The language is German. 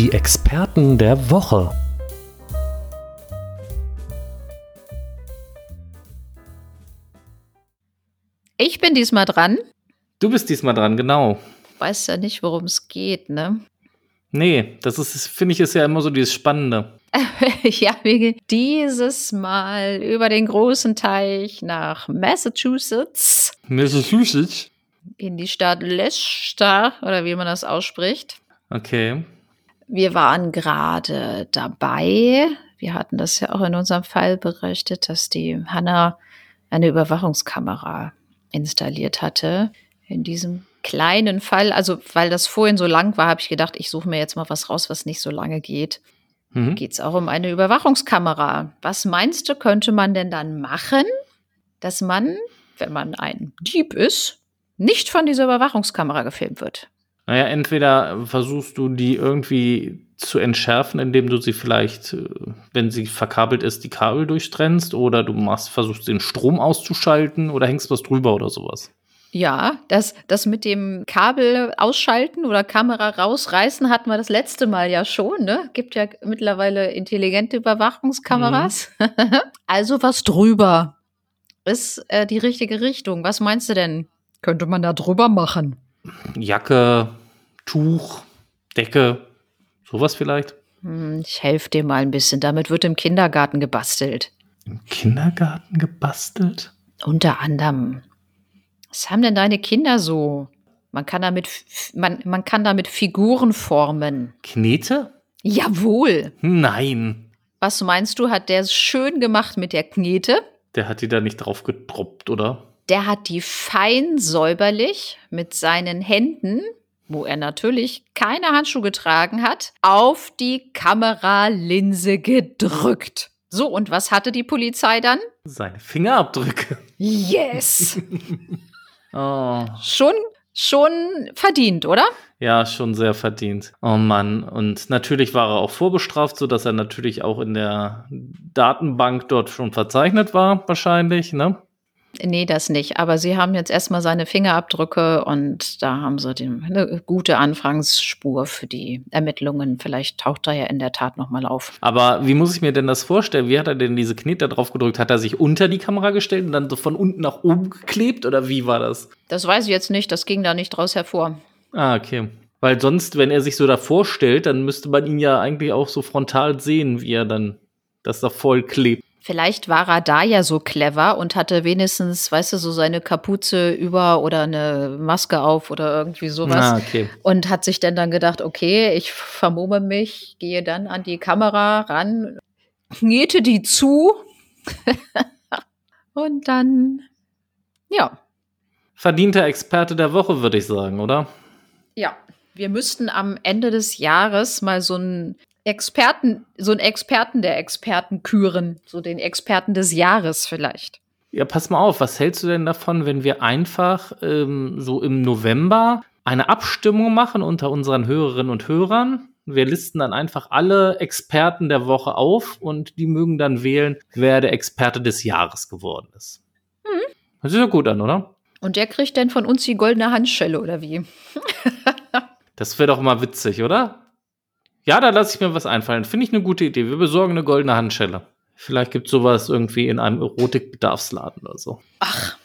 Die Experten der Woche. Ich bin diesmal dran. Du bist diesmal dran, genau. Weiß ja nicht, worum es geht, ne? Nee, das ist, finde ich, ist ja immer so dieses Spannende. ja, wir gehen dieses Mal über den großen Teich nach Massachusetts. Massachusetts? In die Stadt Leicester, oder wie man das ausspricht. Okay. Wir waren gerade dabei. Wir hatten das ja auch in unserem Fall berichtet, dass die Hanna eine Überwachungskamera installiert hatte. In diesem kleinen Fall, also weil das vorhin so lang war, habe ich gedacht, ich suche mir jetzt mal was raus, was nicht so lange geht. Mhm. Geht es auch um eine Überwachungskamera. Was meinst du, könnte man denn dann machen, dass man, wenn man ein Dieb ist, nicht von dieser Überwachungskamera gefilmt wird? Naja, entweder versuchst du die irgendwie zu entschärfen, indem du sie vielleicht, äh, wenn sie verkabelt ist, die Kabel durchtrennst oder du machst, versuchst den Strom auszuschalten oder hängst was drüber oder sowas. Ja, das, das mit dem Kabel ausschalten oder Kamera rausreißen hatten wir das letzte Mal ja schon. Ne? Gibt ja mittlerweile intelligente Überwachungskameras. Mhm. also was drüber ist äh, die richtige Richtung. Was meinst du denn? Könnte man da drüber machen? Jacke, Tuch, Decke, sowas vielleicht? Hm, ich helfe dir mal ein bisschen. Damit wird im Kindergarten gebastelt. Im Kindergarten gebastelt? Unter anderem. Was haben denn deine Kinder so? Man kann damit, man, man kann damit Figuren formen. Knete? Jawohl. Nein. Was meinst du, hat der schön gemacht mit der Knete? Der hat die da nicht drauf getroppt, oder? Der hat die fein säuberlich mit seinen Händen, wo er natürlich keine Handschuhe getragen hat, auf die Kameralinse gedrückt. So, und was hatte die Polizei dann? Seine Fingerabdrücke. Yes! Oh. Schon, schon verdient, oder? Ja, schon sehr verdient. Oh Mann. Und natürlich war er auch vorbestraft, sodass er natürlich auch in der Datenbank dort schon verzeichnet war, wahrscheinlich, ne? Nee, das nicht. Aber sie haben jetzt erstmal seine Fingerabdrücke und da haben sie die, eine gute Anfangsspur für die Ermittlungen. Vielleicht taucht er ja in der Tat nochmal auf. Aber wie muss ich mir denn das vorstellen? Wie hat er denn diese Knete drauf gedrückt? Hat er sich unter die Kamera gestellt und dann so von unten nach oben geklebt oder wie war das? Das weiß ich jetzt nicht. Das ging da nicht draus hervor. Ah, okay. Weil sonst, wenn er sich so davor stellt, dann müsste man ihn ja eigentlich auch so frontal sehen, wie er dann das da voll klebt. Vielleicht war er da ja so clever und hatte wenigstens, weißt du, so seine Kapuze über oder eine Maske auf oder irgendwie sowas. Ah, okay. Und hat sich dann dann gedacht, okay, ich vermumme mich, gehe dann an die Kamera ran, knete die zu und dann, ja. Verdienter Experte der Woche, würde ich sagen, oder? Ja, wir müssten am Ende des Jahres mal so ein Experten, so einen Experten der Experten küren, so den Experten des Jahres vielleicht. Ja, pass mal auf, was hältst du denn davon, wenn wir einfach ähm, so im November eine Abstimmung machen unter unseren Hörerinnen und Hörern? Wir listen dann einfach alle Experten der Woche auf und die mögen dann wählen, wer der Experte des Jahres geworden ist. Hm. Das sieht ja gut an, oder? Und der kriegt dann von uns die goldene Handschelle, oder wie? das wäre doch mal witzig, oder? Ja, da lasse ich mir was einfallen. Finde ich eine gute Idee. Wir besorgen eine goldene Handschelle. Vielleicht gibt es sowas irgendwie in einem Erotikbedarfsladen oder so. Ach.